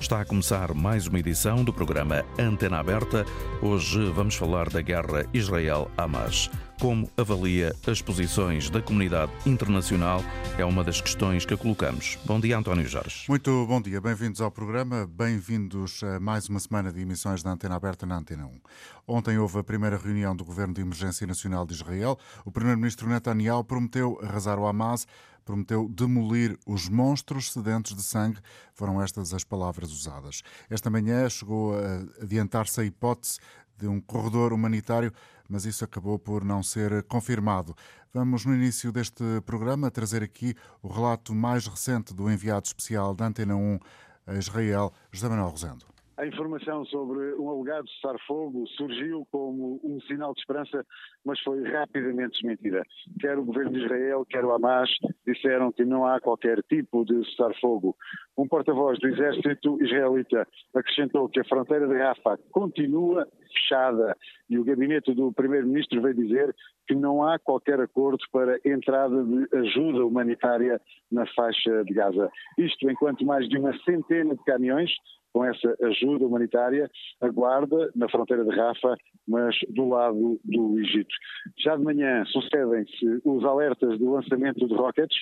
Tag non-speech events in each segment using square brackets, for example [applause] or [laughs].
Está a começar mais uma edição do programa Antena Aberta. Hoje vamos falar da guerra Israel-Hamas. Como avalia as posições da comunidade internacional? É uma das questões que colocamos. Bom dia, António Jorge. Muito bom dia, bem-vindos ao programa, bem-vindos a mais uma semana de emissões da Antena Aberta na Antena 1. Ontem houve a primeira reunião do Governo de Emergência Nacional de Israel. O primeiro-ministro Netanyahu prometeu arrasar o Hamas prometeu demolir os monstros sedentos de sangue. Foram estas as palavras usadas. Esta manhã chegou a adiantar-se a hipótese de um corredor humanitário, mas isso acabou por não ser confirmado. Vamos, no início deste programa, trazer aqui o relato mais recente do enviado especial da Antena 1 a Israel, José Manuel Rosendo. A informação sobre um alegado cessar-fogo surgiu como um sinal de esperança, mas foi rapidamente desmentida. Quer o governo de Israel, quer o Hamas disseram que não há qualquer tipo de cessar-fogo. Um porta-voz do exército israelita acrescentou que a fronteira de Rafah continua fechada e o gabinete do primeiro-ministro veio dizer que não há qualquer acordo para entrada de ajuda humanitária na faixa de Gaza. Isto enquanto mais de uma centena de caminhões com essa ajuda humanitária aguarda na fronteira de Rafa, mas do lado do Egito. Já de manhã sucedem-se os alertas do lançamento de rockets,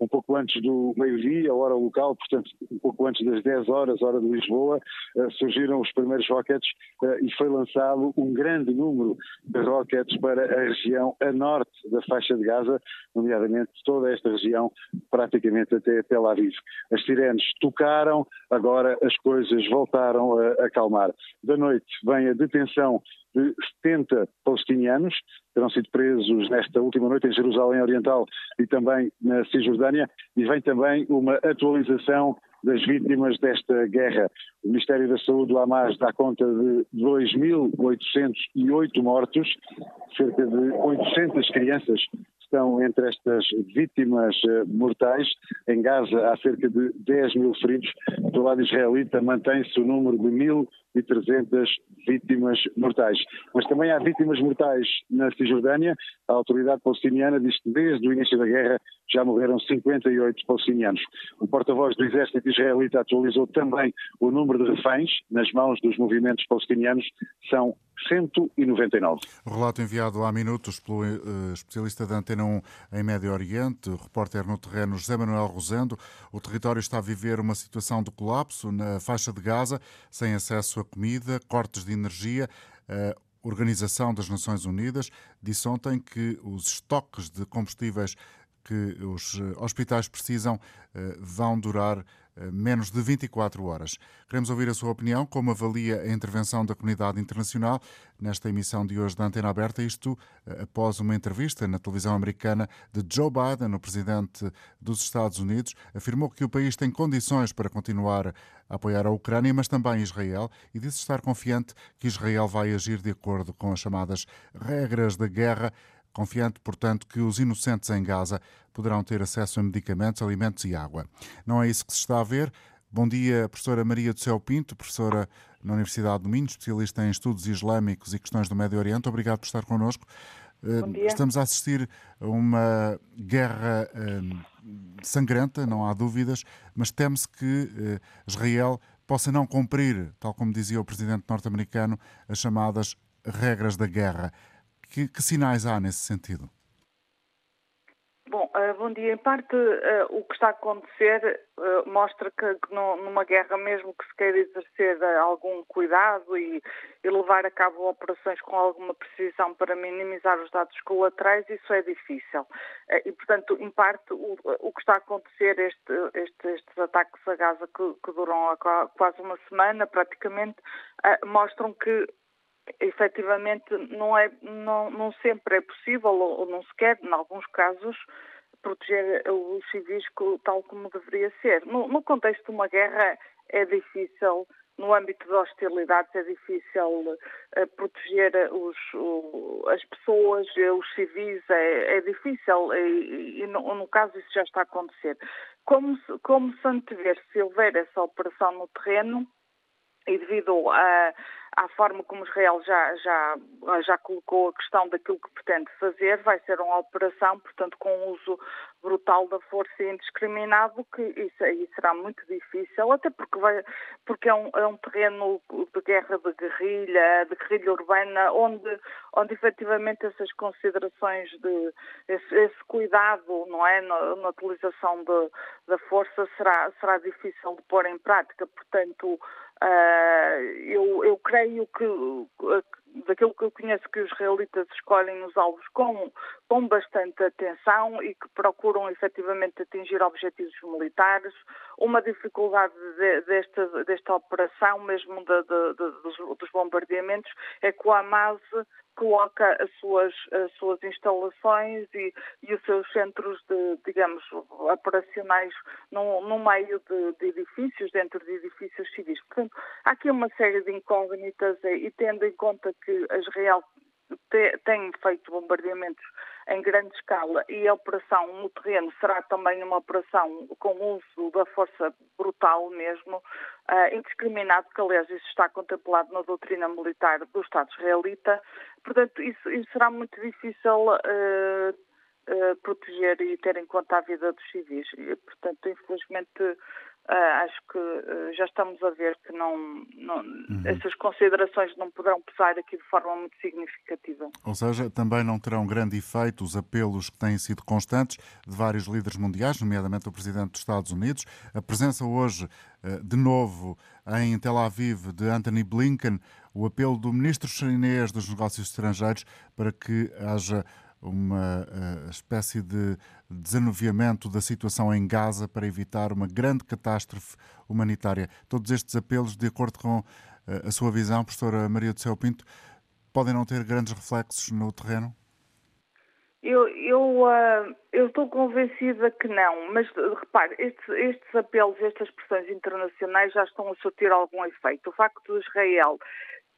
um pouco antes do meio-dia, hora local, portanto, um pouco antes das 10 horas, hora de Lisboa, eh, surgiram os primeiros rockets eh, e foi lançado um grande número de rockets para a região a norte da faixa de Gaza, nomeadamente toda esta região, praticamente até Tel Aviv. As sirenes tocaram, agora as coisas voltaram a acalmar. Da noite vem a detenção de 70 palestinianos, terão sido presos nesta última noite em Jerusalém Oriental e também na Cisjordânia, e vem também uma atualização das vítimas desta guerra. O Ministério da Saúde do Hamas dá conta de 2.808 mortos, cerca de 800 crianças estão entre estas vítimas eh, mortais. Em Gaza há cerca de 10 mil feridos. Do lado israelita mantém-se o número de 1.300 vítimas mortais. Mas também há vítimas mortais na Cisjordânia. A autoridade palestiniana diz que desde o início da guerra já morreram 58 palestinianos. O porta-voz do exército israelita atualizou também o número de reféns nas mãos dos movimentos palestinianos. São 199. O relato enviado há minutos pelo uh, especialista da Antena 1 em Médio Oriente, repórter no terreno José Manuel Rosendo. O território está a viver uma situação de colapso na faixa de Gaza, sem acesso comida, cortes de energia. A Organização das Nações Unidas disse ontem que os estoques de combustíveis que os eh, hospitais precisam uh, vão durar eh, menos de 24 horas. Queremos ouvir a sua opinião, como avalia a intervenção da comunidade internacional nesta emissão de hoje da Antena Aberta, isto eh, após uma entrevista na televisão americana de Joe Biden, o presidente dos Estados Unidos, afirmou que o país tem condições para continuar a apoiar a Ucrânia, mas também Israel, e disse estar confiante que Israel vai agir de acordo com as chamadas regras da guerra Confiante, portanto, que os inocentes em Gaza poderão ter acesso a medicamentos, alimentos e água. Não é isso que se está a ver. Bom dia, professora Maria do Céu Pinto, professora na Universidade do Minho, especialista em estudos islâmicos e questões do Médio Oriente. Obrigado por estar connosco. Eh, estamos a assistir a uma guerra uh, sangrenta, não há dúvidas, mas teme-se que uh, Israel possa não cumprir, tal como dizia o presidente norte-americano, as chamadas regras da guerra. Que, que sinais há nesse sentido? Bom, uh, bom dia. Em parte, uh, o que está a acontecer uh, mostra que, numa guerra, mesmo que se queira exercer algum cuidado e, levar a cabo operações com alguma precisão para minimizar os dados colaterais, isso é difícil. e, portanto, em parte, o, o que está a acontecer, este, este, estes ataques a Gaza que, que duram quase uma semana, praticamente, mostram que efetivamente não, é, não, não sempre é possível, ou, não se quer, em alguns casos, proteger os civis tal como deveria ser. No, no contexto de uma guerra é difícil, no âmbito de hostilidades é difícil uh, proteger os, o, as pessoas, os civis, é, é difícil e, e no, no, caso isso já está a acontecer. Como se, como se antever, se houver essa operação no terreno, e devido a à forma como Israel já, já, já colocou a questão daquilo que pretende fazer, vai ser uma operação, portanto, com uso brutal da força indiscriminado, que isso aí será muito difícil, até porque, vai, porque é, um, é um terreno de guerra de guerrilha, de guerrilha urbana, onde, onde efetivamente essas considerações de esse, esse cuidado, não é, na, na utilização de, da força será, será difícil de pôr em prática, portanto, Uh, eu, eu, creio que, daquilo que eu conheço, que os israelitas escolhem os alvos com, com bastante atenção e que procuram efetivamente atingir objetivos militares. Uma dificuldade de, desta, desta operação, mesmo de, de, dos, dos bombardeamentos, é que o Hamas coloca as suas, as suas instalações e, e, os seus centros de, digamos, operacionais no, no meio de, de, edifícios, dentro de edifícios civis. Portanto, há aqui uma série de incógnitas e, tendo em conta que Israel tem feito bombardeamentos em grande escala e a operação no terreno será também uma operação com uso da força brutal mesmo, uh, indiscriminado, que aliás isso está contemplado na doutrina militar do Estado israelita. Portanto, isso, isso será muito difícil uh, uh, proteger e ter em conta a vida dos civis. E, portanto, infelizmente Uh, acho que uh, já estamos a ver que não, não uhum. essas considerações não poderão pesar aqui de forma muito significativa. Ou seja, também não terão grande efeito os apelos que têm sido constantes de vários líderes mundiais, nomeadamente o Presidente dos Estados Unidos. A presença hoje, uh, de novo, em Tel Aviv, de Anthony Blinken, o apelo do Ministro chinês dos Negócios Estrangeiros para que haja uma uh, espécie de desanuviamento da situação em Gaza para evitar uma grande catástrofe humanitária. Todos estes apelos, de acordo com uh, a sua visão, professora Maria do Céu Pinto, podem não ter grandes reflexos no terreno? Eu, eu, uh, eu estou convencida que não, mas repare, estes, estes apelos, estas pressões internacionais já estão a surtir algum efeito. O facto de Israel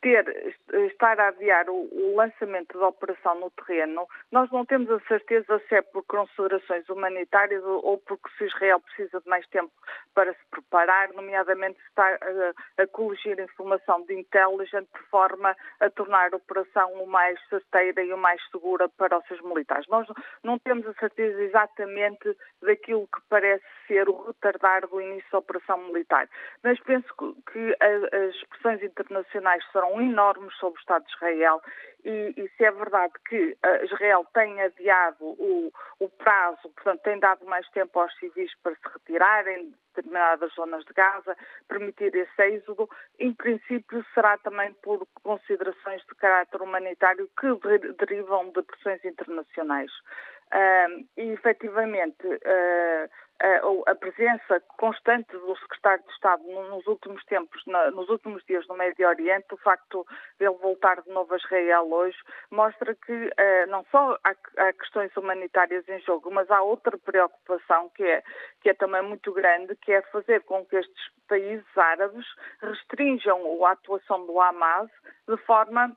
ter, estar a adiar o, o, lançamento da operação no terreno, nós não temos a certeza se é por considerações humanitárias ou, porque se Israel precisa de mais tempo para se preparar, nomeadamente está a, a colegir informação de intelligence de forma a tornar a operação o mais certeira e o mais segura para os seus militares. Nós não temos a certeza exatamente daquilo que parece ser o retardar do início da operação militar, mas penso que as pressões internacionais serão enormes sobre o Estado de Israel e, e, se é verdade que uh, Israel tem adiado o, o, prazo, portanto tem dado mais tempo aos civis para se retirarem de determinadas zonas de Gaza, permitir esse êxodo, em princípio será também por considerações de caráter humanitário que derivam de pressões internacionais. Uh, e efetivamente uh, a, presença constante do secretário de Estado nos últimos tempos, nos últimos dias no Médio Oriente, o facto de ele voltar de novo a Israel hoje, mostra que não só há, questões humanitárias em jogo, mas há outra preocupação que é, que é também muito grande, que é fazer com que estes países árabes restringam a atuação do Hamas de forma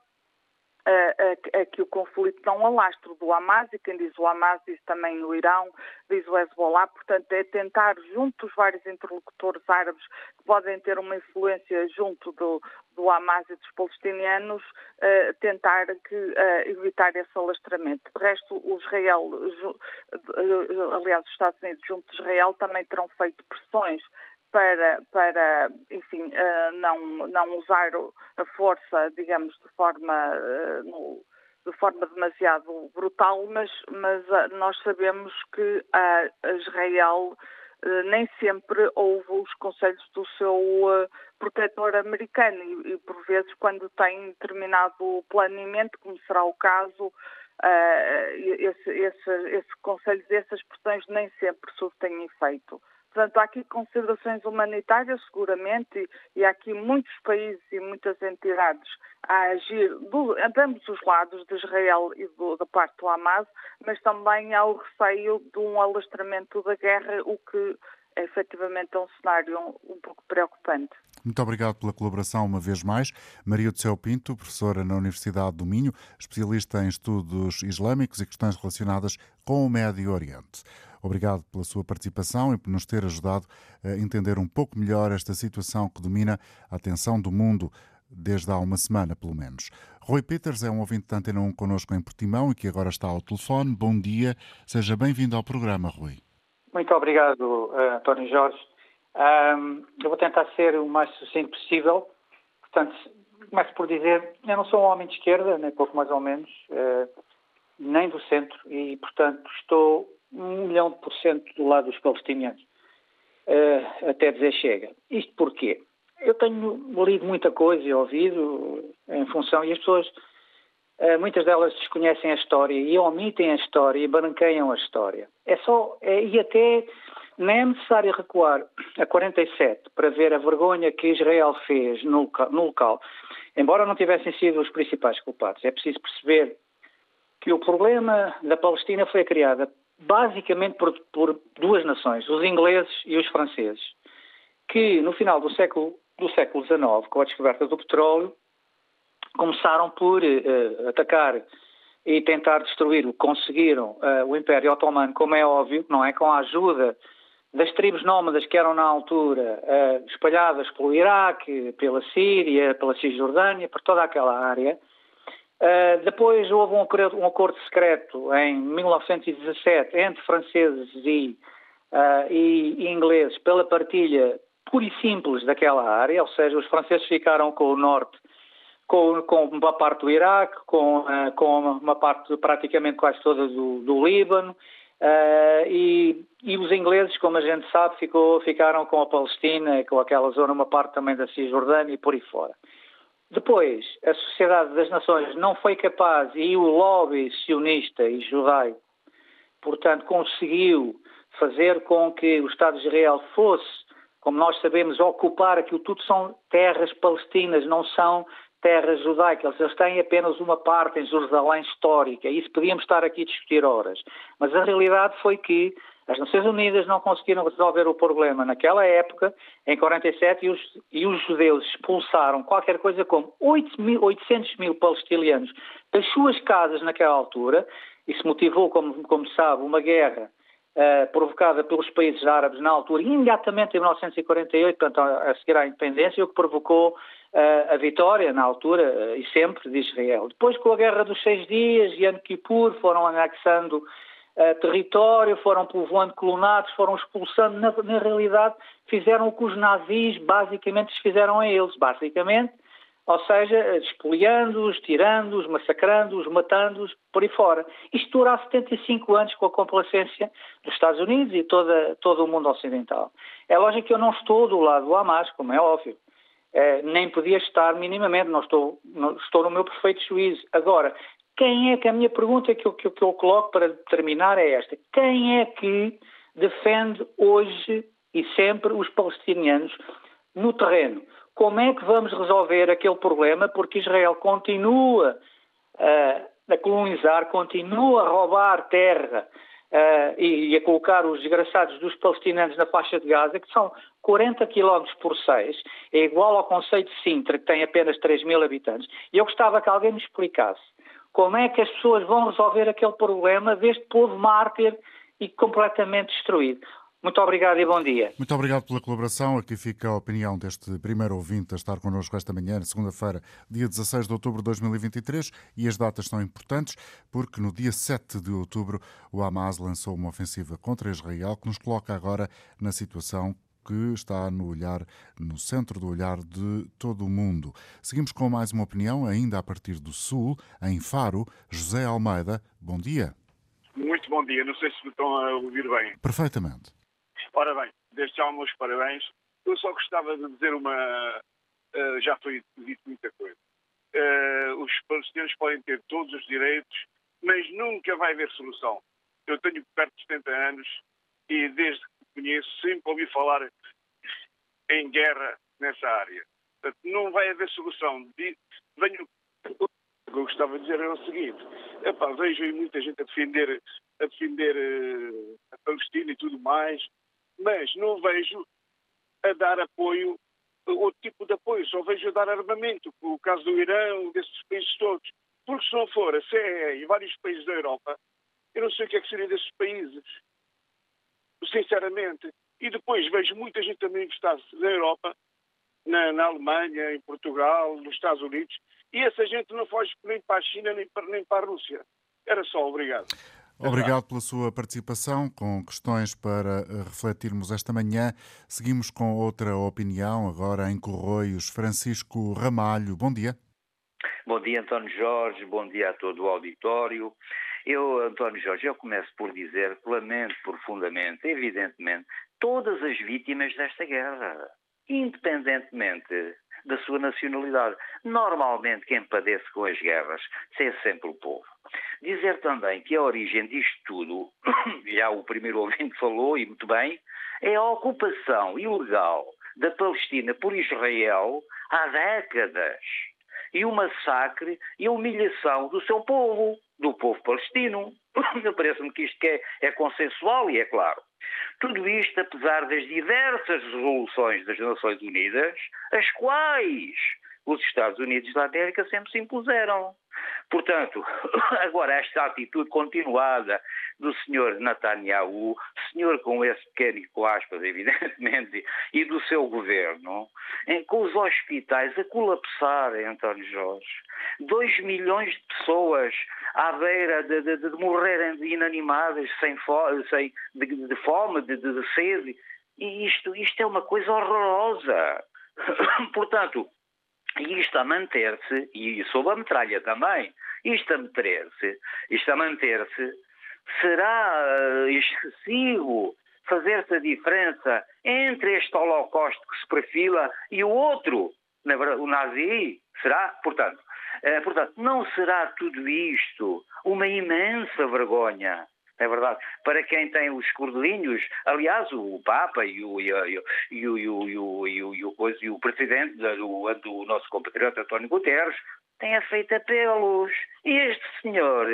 a, a, que o conflito não alastre do Hamas, e quem diz o Hamas diz também o Irão, diz o Hezbollah, portanto é tentar, junto dos vários interlocutores árabes que podem ter uma influência junto do, do Hamas e dos palestinianos, uh, tentar que, uh, evitar esse alastramento. De resto, o Israel, uh, aliás, os Estados Unidos junto de Israel também terão feito pressões para, para enfim, uh, não, não usar a força, digamos, de forma, no, de forma demasiado brutal, mas, mas uh, nós sabemos que a Israel nem sempre ouve os conselhos do seu protetor americano e, e, por vezes, quando tem determinado planeamento, como será o caso, esse, esse, esse conselho, essas pressões nem sempre surtem efeito. Portanto, há aqui considerações humanitárias, seguramente, e, e há aqui muitos países e muitas entidades a agir do, de ambos os lados, de Israel e do, da parte do Hamas, mas também há o receio de um alastramento da guerra, o que é efetivamente é um cenário um pouco preocupante. Muito obrigado pela colaboração uma vez mais. Maria do Céu Pinto, professora na Universidade do Minho, especialista em estudos islâmicos e questões relacionadas com o Médio Oriente. Obrigado pela sua participação e por nos ter ajudado a entender um pouco melhor esta situação que domina a atenção do mundo desde há uma semana, pelo menos. Rui Peters é um ouvinte da Antena 1 connosco em Portimão e que agora está ao telefone. Bom dia, seja bem-vindo ao programa, Rui. Muito obrigado, uh, António Jorge. Um, eu vou tentar ser o mais sucinto possível. Portanto, começo por dizer, eu não sou um homem de esquerda, nem pouco mais ou menos, uh, nem do centro, e, portanto, estou um milhão por cento do lado dos palestinianos, uh, até dizer chega. Isto porquê? Eu tenho lido muita coisa e ouvido em função, e as pessoas, eh, muitas delas desconhecem a história e omitem a história e branqueiam a história. É só, é, e até nem é necessário recuar a 47 para ver a vergonha que Israel fez no local, no local, embora não tivessem sido os principais culpados. É preciso perceber que o problema da Palestina foi criado basicamente por, por duas nações, os ingleses e os franceses, que no final do século do século XIX, com a descoberta do petróleo, começaram por uh, atacar e tentar destruir conseguiram uh, o Império Otomano, como é óbvio, não é? Com a ajuda das tribos nómadas que eram na altura uh, espalhadas pelo Iraque, pela Síria, pela Cisjordânia, por toda aquela área. Uh, depois houve um acordo, um acordo, secreto em 1917 entre franceses e, uh, e, ingleses pela partilha pura e simples daquela área, ou seja, os franceses ficaram com o norte, com, com uma parte do Iraque, com, uh, com uma parte praticamente quase toda do, do Líbano, e, e, os ingleses, como a gente sabe, ficou, ficaram com a Palestina, com aquela zona, uma parte também da Cisjordânia e por aí fora. Depois, a Sociedade das Nações não foi capaz, e o lobby sionista e judaico, portanto, conseguiu fazer com que o Estado de Israel fosse como nós sabemos, ocupar aquilo tudo são terras palestinas, não são terras judaicas. Eles têm apenas uma parte em Jerusalém histórica. Isso podíamos estar aqui a discutir horas. Mas a realidade foi que as Nações Unidas não conseguiram resolver o problema naquela época, em 47, e os, e os judeus expulsaram qualquer coisa como 8 mil, 800 mil palestinianos das suas casas naquela altura. Isso motivou, como, como sabe, uma guerra Uh, provocada pelos países árabes na altura, imediatamente em 1948, portanto, a, a seguir à independência, o que provocou uh, a vitória na altura uh, e sempre de Israel. Depois, com a Guerra dos Seis Dias e Yom Kippur, foram anexando território, foram povoando colonatos, foram expulsando. Na, na realidade, fizeram o que os nazis basicamente fizeram a eles. Basicamente, ou seja, despoliando-os, tirando-os, massacrando-os, matando-os, por aí fora. Isto dura há 75 anos com a complacência dos Estados Unidos e toda, todo o mundo ocidental. É lógico que eu não estou do lado do Hamas, como é óbvio. É, nem podia estar minimamente, não estou, não, estou no meu perfeito juízo. Agora, quem é que a minha pergunta que eu, que, que eu coloco para terminar é esta: quem é que defende hoje e sempre os palestinianos no terreno? Como é que vamos resolver aquele problema? Porque Israel continua uh, a colonizar, continua a roubar terra uh, e, e, a colocar os desgraçados dos palestinianos na faixa de Gaza, que são 40 km por 6, é igual ao conceito de Sintra, que tem apenas 3 mil habitantes. E eu gostava que alguém me explicasse como é que as pessoas vão resolver aquele problema deste povo mártir e completamente destruído. Muito obrigado e bom dia. Muito obrigado pela colaboração. Aqui fica a opinião deste primeiro ouvinte a estar connosco esta manhã, segunda-feira, dia 16 de outubro de 2023. E as datas são importantes porque no dia 7 de outubro o Hamas lançou uma ofensiva contra Israel que nos coloca agora na situação que está no olhar, no centro do olhar de todo o mundo. Seguimos com mais uma opinião, ainda a partir do Sul, em Faro. José Almeida, bom dia. Muito bom dia, não sei se me estão a ouvir bem. Perfeitamente. Ora bem, desde já meus parabéns. Eu só gostava de dizer uma. Uh, já foi dito muita coisa. Uh, os palestinos podem ter todos os direitos, mas nunca vai haver solução. Eu tenho perto de 70 anos e desde que conheço sempre ouvi falar em guerra nessa área. Portanto, não vai haver solução. Venho, o que eu gostava de dizer é o seguinte: epá, vejo muita gente a defender, a defender uh, a Palestina e tudo mais, mas não vejo a dar apoio, outro tipo de apoio, só vejo a dar armamento, o caso do Irão, desses países todos. Porque se não for a CE e vários países da Europa, eu não sei o que é que seria desses países. sinceramente. E depois vejo muita gente também investir na Europa, na, na, Alemanha, em Portugal, nos Estados Unidos, e essa gente não foge nem para a China nem para, nem para a Rússia. Era só, obrigado. Obrigado pela sua participação, com questões para eh, refletirmos esta manhã. Seguimos com outra opinião, agora em Corroios. Francisco Ramalho, bom dia. Bom dia, António Jorge, bom dia a todo o auditório. Eu, António Jorge, eu começo por dizer que lamento profundamente, evidentemente, todas as vítimas desta guerra, independentemente da sua nacionalidade. Normalmente quem padece com as guerras é sempre o povo. Dizer também que a origem disto tudo, [coughs] já o primeiro ouvinte falou, e muito bem, é a ocupação ilegal da Palestina por Israel há décadas. E o massacre e a humilhação do seu povo, do povo palestino. [laughs] Parece-me que isto é, é consensual e é claro. Tudo isto, apesar das diversas resoluções das Nações Unidas, as quais os Estados Unidos da América sempre se impuseram. Portanto, [coughs] agora esta atitude continuada do senhor Netanyahu, senhor com esse pequeno aspas, evidentemente, e do seu governo, em os hospitais a colapsarem, António Jorge, 2 milhões de pessoas à beira de, de, de morrerem inanimadas, sem, fo sem de, de, fome, de, de sede, e isto, isto é uma coisa horrorosa. [coughs] Portanto, isto a manter-se, e sob a metralha também, isto a manter-se, isto a manter-se, será uh, excessivo fazer-se a diferença entre este holocausto que se perfila e o outro, o nazi? Será? Portanto, uh, portanto, não será tudo isto uma imensa vergonha é verdade. Para quem tem os cordelinhos, aliás, o Papa e o, e o, e o, e o, e o, e o, presidente do, do nosso compatriota António Guterres têm feito apelos. E este senhor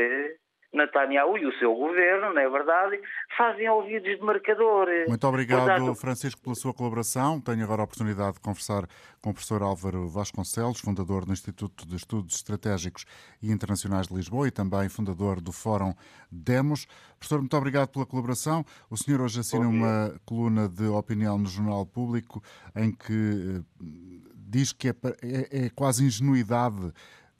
Netanyahu e o seu governo, não é verdade, fazem ouvidos de marcador. Muito obrigado, Portanto... Francisco, pela sua colaboração. Tenho agora a oportunidade de conversar com o professor Álvaro Vasconcelos, fundador do Instituto de Estudos Estratégicos e Internacionais de Lisboa e também fundador do Fórum Demos. Professor, muito obrigado pela colaboração. O senhor hoje assina uma coluna de opinião no Jornal Público em que eh, diz que é, é, é quase ingenuidade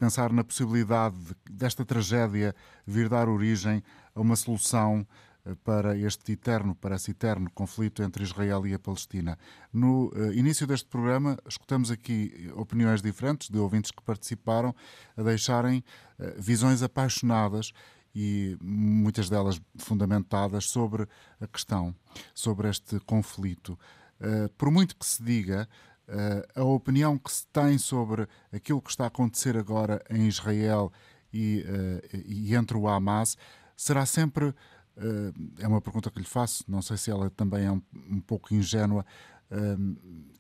pensar na possibilidade desta tragédia vir dar origem a uma solução eh, para este eterno, parece eterno, conflito entre Israel e a Palestina. No uh, início deste programa, escutamos aqui opiniões diferentes de ouvintes que participaram a deixarem visões apaixonadas e muitas delas fundamentadas sobre a questão, sobre este conflito. Por muito que se diga, a opinião que se tem sobre aquilo que está a acontecer agora em Israel e, uh, e entre o Hamas será sempre. Uh, é uma pergunta que lhe faço, não sei se ela também é um, um pouco ingênua,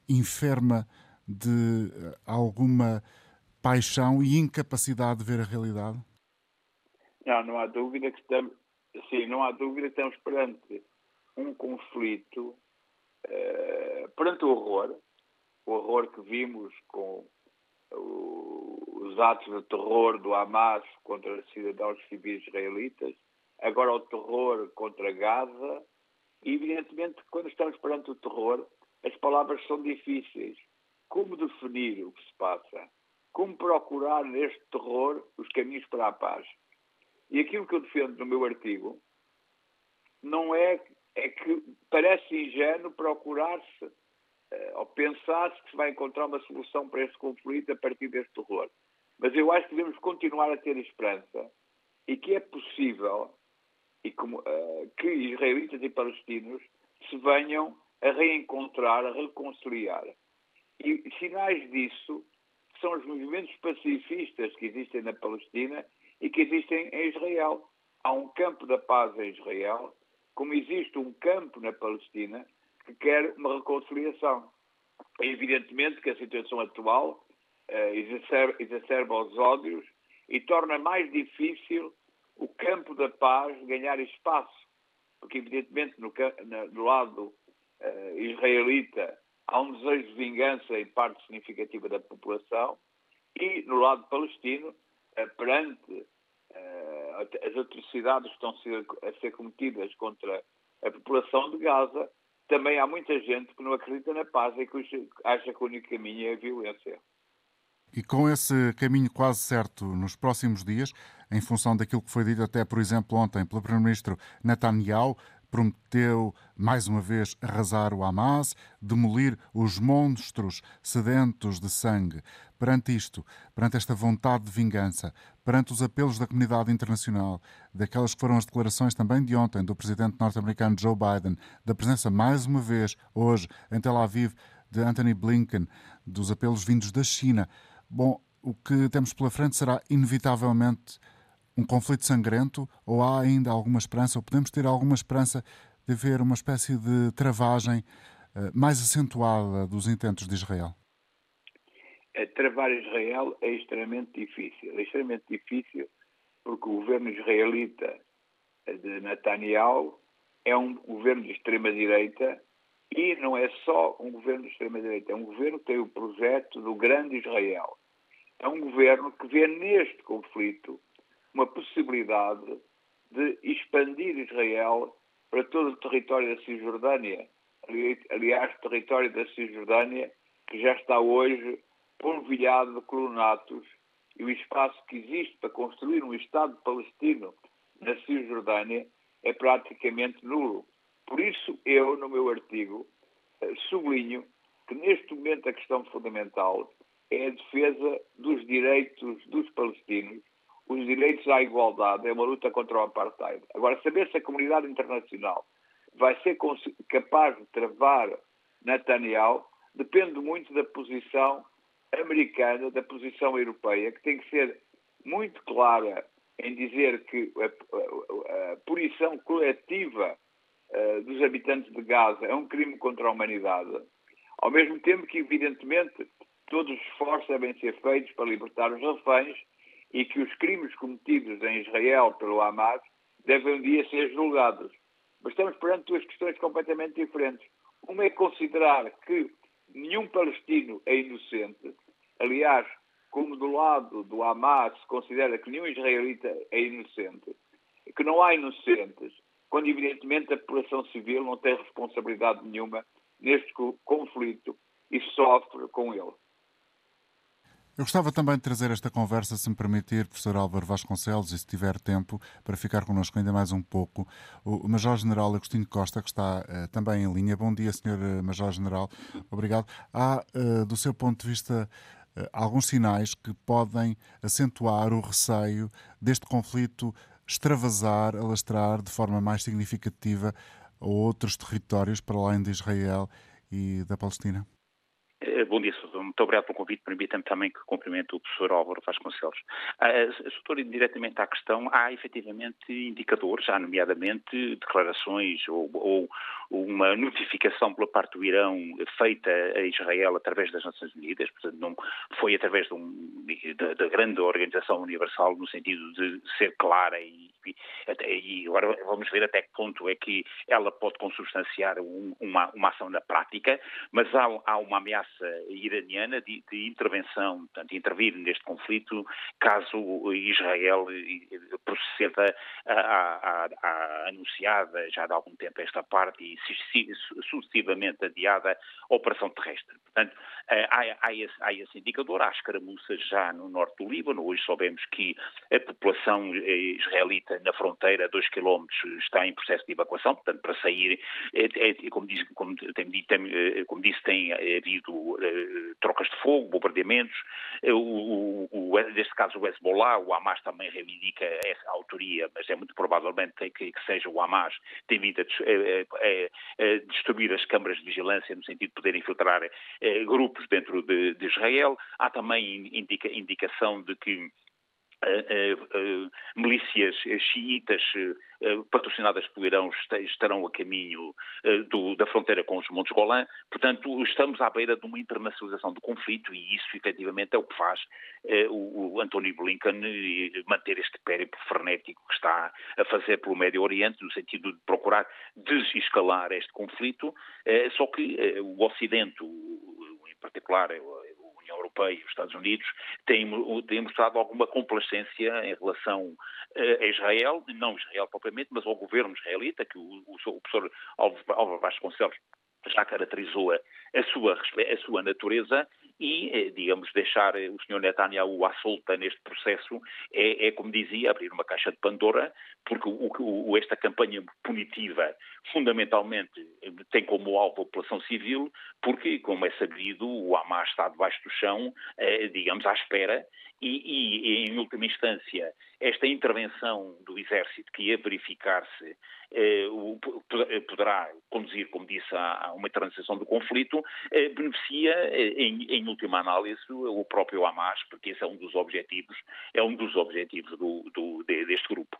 enferma de alguma paixão e incapacidade de ver a realidade? Não, não há dúvida que estamos, sim, não há dúvida que estamos perante um conflito, perante o horror, o horror que vimos com os atos de terror do Hamas contra cidadãos civis israelitas, agora o terror contra Gaza, e evidentemente quando estamos perante o terror, as palavras são difíceis. Como definir o que se passa? Como procurar neste terror os caminhos para a paz? E aquilo que eu defendo no meu artigo não é, é que parece ingênuo procurar-se eh, ao pensar-se que se vai encontrar uma solução para este conflito a partir deste horror. Mas eu acho que devemos continuar a ter esperança e que é possível e como, uh, que israelitas e palestinos se venham a reencontrar, a reconciliar. E sinais disso são os movimentos pacifistas que existem na Palestina e que existem em Israel. Há um campo da paz em Israel, como existe um campo na Palestina que quer uma reconciliação. Evidentemente que a situação atual uh, exacerba, exacerba os ódios e torna mais difícil o campo da paz ganhar espaço. Porque, evidentemente, no, no lado uh, israelita há um desejo de vingança em parte significativa da população e no lado palestino, uh, perante as atrocidades que estão a ser cometidas contra a população de Gaza. Também há muita gente que não acredita na paz e que acha que o único caminho é a violência. E com esse caminho quase certo nos próximos dias, em função daquilo que foi dito até, por exemplo, ontem pelo Primeiro-Ministro Netanyahu, prometeu mais uma vez arrasar o Hamas, demolir os monstros sedentos de sangue. Perante isto, perante esta vontade de vingança, perante os apelos da comunidade internacional, daquelas que foram as declarações também de ontem do presidente norte-americano Joe Biden, da presença mais uma vez hoje em Tel Aviv de Anthony Blinken, dos apelos vindos da China, Bom, o que temos pela frente será inevitavelmente um conflito sangrento ou há ainda alguma esperança, ou podemos ter alguma esperança de haver uma espécie de travagem uh, mais acentuada dos intentos de Israel? travar Israel é extremamente difícil. É extremamente difícil porque o governo israelita de Netanyahu é um governo de extrema-direita e não é só um governo de extrema-direita, é um governo que tem o projeto do grande Israel. É um governo que vê neste conflito uma possibilidade de expandir Israel para todo o território da Cisjordânia. Aliás, território da Cisjordânia que já está hoje polvilhado de colonatos e o espaço que existe para construir um Estado palestino na Cisjordânia é praticamente nulo. Por isso, eu, no meu artigo, eh, sublinho que neste momento a questão fundamental é a defesa dos direitos dos palestinos, os direitos à igualdade, é uma luta contra o apartheid. Agora, saber se a comunidade internacional vai ser capaz de travar Netanyahu depende muito da posição americana, da posição europeia, que tem que ser muito clara em dizer que a, a, a punição coletiva uh, dos habitantes de Gaza é um crime contra a humanidade, ao mesmo tempo que, evidentemente, todos os esforços devem ser feitos para libertar os reféns e que os crimes cometidos em Israel pelo Hamas devem um dia ser julgados. Mas estamos perante duas questões completamente diferentes. Uma é considerar que nenhum palestino é inocente. Aliás, como do lado do Hamas se considera que nenhum israelita é inocente, que não há inocentes, quando evidentemente a população civil não tem responsabilidade nenhuma neste conflito e sofre com ele. Eu gostava também de trazer esta conversa, se me permitir, professor Álvaro Vasconcelos, e se tiver tempo, para ficar connosco ainda mais um pouco, o Major-General Agostinho Costa, que está uh, também em linha. Bom dia, Sr. Eh, Major-General. Obrigado. Há, uh, do seu ponto de vista, uh, alguns sinais que podem acentuar o receio deste conflito extravasar, alastrar de forma mais significativa outros territórios para além de Israel e da Palestina? Bom dia. Muito obrigado pelo convite. Permita-me também que cumprimento o professor Álvaro Vasconcelos. Uh, Soutor, diretamente à questão, há efetivamente indicadores, há nomeadamente declarações ou, ou, uma notificação pela parte do Irão feita a Israel através das Nações Unidas, portanto, não foi através um, da, da grande organização universal no sentido de ser clara e, e, e, agora vamos ver até que ponto é que ela pode consubstanciar um, uma, uma ação na prática, mas há, há uma ameaça iraniana de, de, intervenção, portanto, intervir neste conflito caso Israel proceda a, a, anunciada já há algum tempo esta parte e sucessivamente adiada operação terrestre. Portanto, há, há, esse, há esse indicador, há escaramuças já no norte do Líbano, hoje soubemos que a população eh, israelita na fronteira a 2 km está em processo de evacuação, portanto, para sair, é, é, como, diz, como, tem, tem, como disse, tem havido trocas de fogo, bombardeamentos. Uh, o, o, neste caso, o Hezbollah, o Hamas também reivindica essa autoria, mas é muito provavelmente que, que seja o Hamas, tem vindo a, a, a, destruir as câmaras de vigilância no sentido de poder infiltrar grupos dentro de, de, Israel. Há também indica, indicação de que milícias xiitas patrocinadas pelo Irão estarão a caminho do, da fronteira com os Montes Golã. Portanto, estamos à beira de uma internacionalização do conflito e isso, efetivamente, é o que faz o, o António Blinken manter este périplo frenético que está a fazer pelo Médio Oriente, no sentido de procurar desescalar este conflito, só que o Ocidente, em particular Europeia e os Estados Unidos têm, têm mostrado alguma complacência em relação a Israel, não Israel propriamente, mas ao governo israelita, que o, o, o professor Álvaro Vasconcelos já caracterizou a, a, sua, a sua natureza e, eh, digamos, deixar o Sr. Netanyahu à solta neste processo é, é, como dizia, abrir uma caixa de Pandora, porque o, o, esta campanha punitiva fundamentalmente tem como alvo a população civil, porque, como é sabido, o Hamas está debaixo do chão, eh, digamos, à espera, e, e, em última instância, esta intervenção do Exército que ia verificar-se eh, poderá conduzir, como disse, a, a uma transição do conflito, eh, beneficia, eh, em, em, última análise, o próprio Hamas, porque esse é um dos objetivos, é um dos objetivos do, do, deste grupo.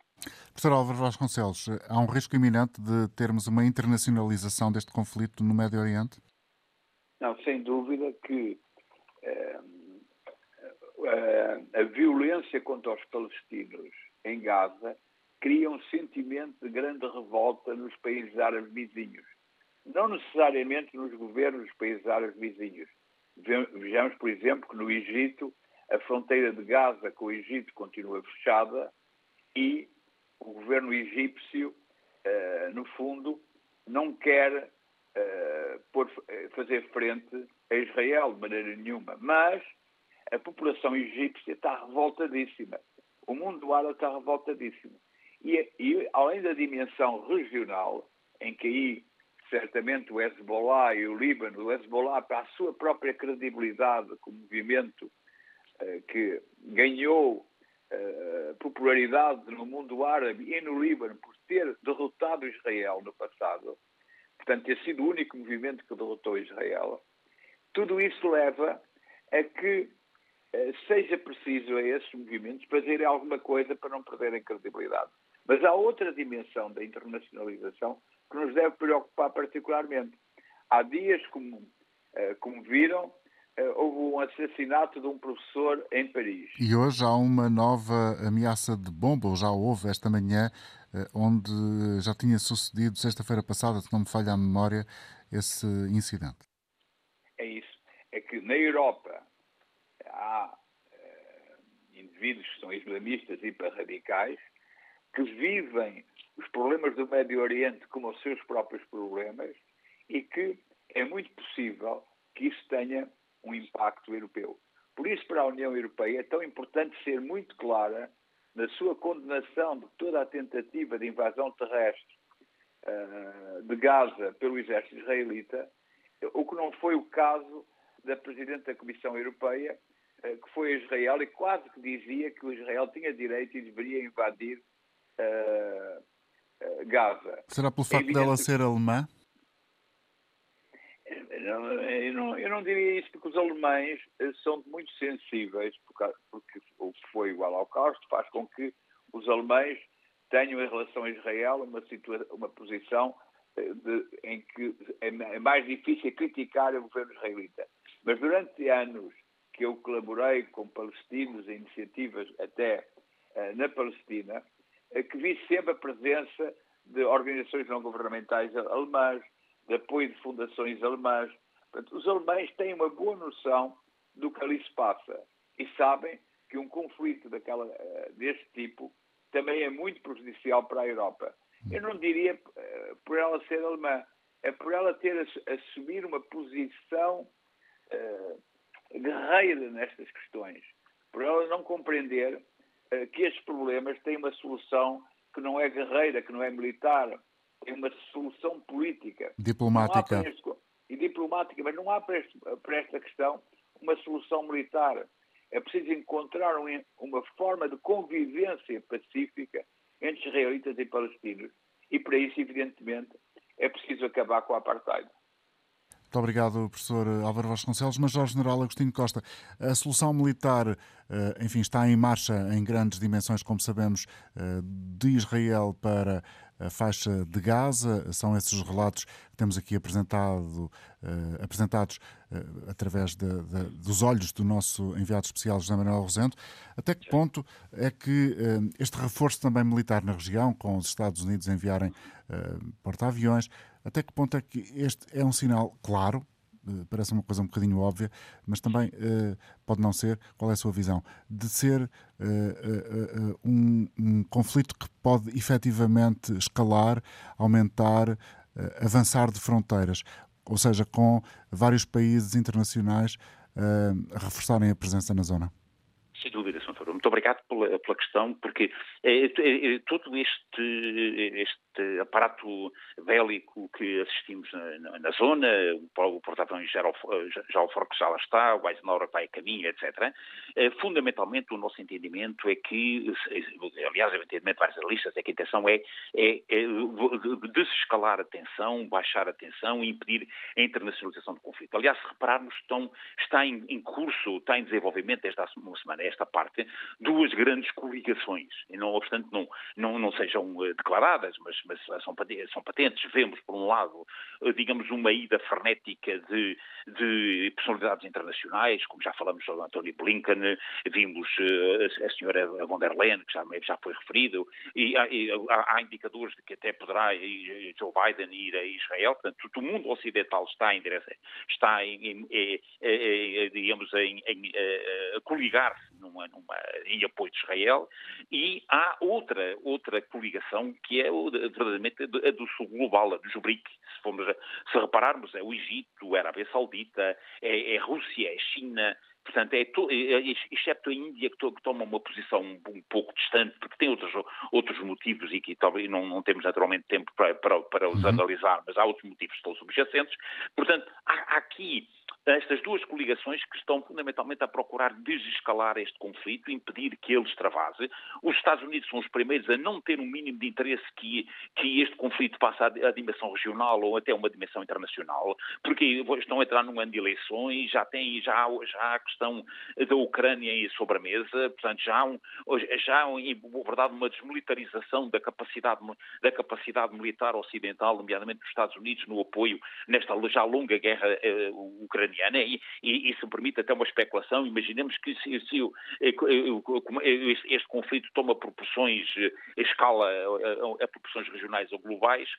Professor Álvaro Vasconcelos, há um risco iminente de termos uma internacionalização deste conflito no Médio Oriente? Não, sem dúvida que eh, a violência contra os palestinos em Gaza cria um sentimento de grande revolta nos países árabes vizinhos. Não necessariamente nos governos dos países árabes vizinhos. Vejamos, por exemplo, que no Egito a fronteira de Gaza com o Egito continua fechada e o governo egípcio, eh, no fundo, não quer eh, fazer frente a Israel de maneira nenhuma. Mas a população egípcia está revoltadíssima. O mundo árabe está revoltadíssimo. E, e, além da dimensão regional, em que aí certamente o Hezbollah e o Líbano, o Hezbollah, para a sua própria credibilidade como movimento eh, que ganhou eh, popularidade no mundo árabe e no Líbano por ter derrotado Israel no passado, portanto, ter sido o único movimento que derrotou Israel, tudo isso leva a que eh, seja preciso a esses movimentos fazerem alguma coisa para não perderem credibilidade. Mas há outra dimensão da internacionalização que nos deve preocupar particularmente. Há dias, como, eh, como viram, eh, houve um assassinato de um professor em Paris. E hoje há uma nova ameaça de bomba, ou já houve esta manhã, onde já tinha sucedido sexta-feira passada, se não me falha a memória, esse incidente. É isso. É que na Europa há indivíduos que são islamistas hiperradicais que vivem os problemas do Médio Oriente como os seus próprios problemas e que é muito possível que isso tenha um impacto europeu. Por isso, para a União Europeia é tão importante ser muito clara na sua condenação de toda a tentativa de invasão terrestre uh, de Gaza pelo exército israelita, o que não foi o caso da Presidente da Comissão Europeia, eh, que foi a Israel e quase que dizia que o Israel tinha direito e deveria invadir uh, uh, Gaza. Será pelo facto dela ser alemã? Não, eu, não, eu não diria isso porque os alemães são muito sensíveis, porque, o que foi o Holocausto faz com que os alemães tenham em relação a Israel uma, uma posição de, em que é, é mais difícil criticar o governo israelita. Mas durante anos que eu colaborei com palestinos em iniciativas até uh, na Palestina, que vi sempre a presença de organizações não governamentais alemãs, de apoio de fundações alemãs. Portanto, os alemães têm uma boa noção do que ali se passa e sabem que um conflito daquela, uh, deste tipo também é muito prejudicial para a Europa. Eu não diria uh, por ela ser alemã, é por ela ter assumir uma posição uh, guerreira nestas questões, por ela não compreender que estes problemas têm uma solução que não é guerreira, que não é militar, tem uma solução política. Diplomática. Este, e diplomática, mas não há para, este, para, esta questão uma solução militar. É preciso encontrar um, uma forma de convivência pacífica entre israelitas e palestinos. E para isso, evidentemente, é preciso acabar com a apartheid. Muito obrigado, professor Álvaro Vasconcelos. Major-General Agostinho Costa, a solução militar, eh, enfim, está em marcha em grandes dimensões, como sabemos, eh, de Israel para a faixa de Gaza. São esses relatos que temos aqui apresentado, uh, apresentados uh, através de, de, dos olhos do nosso enviado especial José Manuel Rosento. Até que ponto é que uh, este reforço também militar na região, com os Estados Unidos enviarem porta-aviões, até que ponto é que este é um sinal claro parece uma coisa um bocadinho óbvia, mas também pode não ser. Qual é a sua visão? De ser um, um conflito que pode efetivamente escalar, aumentar, avançar de fronteiras, ou seja, com vários países internacionais a reforçarem a presença na zona? Sem dúvida, Sr. Muito obrigado pela, pela questão, porque é, é, todo este, este aparato bélico que assistimos na, na zona, o, o porta-aviões já, já o Forco já lá está, o Eisenhower vai a caminho, etc. É, fundamentalmente, o nosso entendimento é que, aliás, o entendimento de vários analistas é que a intenção é, é, é desescalar a tensão, baixar a tensão e impedir a internacionalização do conflito. Aliás, se repararmos, estão, está em, em curso, está em desenvolvimento desde há uma semana esta parte, duas grandes coligações, e não obstante não, não, não sejam eh, declaradas, mas, mas são, são patentes. Vemos, por um lado, eh, digamos, uma ida frenética de, de personalidades internacionais, como já falamos sobre António Blinken, vimos uh, a senhora von der Leyen, que já, já foi referido, e, há, há, indicadores de que até poderá Joe Biden ir a Israel, portanto, o mundo ocidental está em está em, em, em digamos, em, em coligar-se numa, numa, em apoio de Israel, e há outra, outra coligação que é verdadeiramente a do sul global, a dos BRIC. Se, formos, se repararmos, é o Egito, é a Arábia Saudita, é, é a Rússia, é a China, Portanto, é, é, excepto a Índia, que, to, que, toma uma posição um, um, pouco distante, porque tem outros, outros motivos e que talvez não, não temos naturalmente tempo para, para, para os uhum. analisar, mas há outros motivos que estão subjacentes. Portanto, há, há aqui estas duas coligações que estão fundamentalmente a procurar desescalar este conflito, impedir que ele extravase. Os Estados Unidos são os primeiros a não ter um mínimo de interesse que, que este conflito passe à, dimensão regional ou até uma dimensão internacional, porque estão a entrar num ano de eleições, já tem já, já a questão da Ucrânia sobre a mesa, portanto já há, um, já há em verdade uma desmilitarização da capacidade, da capacidade militar ocidental, nomeadamente dos Estados Unidos, no apoio nesta já longa guerra uh, ucraniana ucraniana e, e, e, se permite até uma especulação, imaginemos que se, se eh, eh, este, este, conflito toma proporções eh, a escala, a, a proporções regionais ou globais,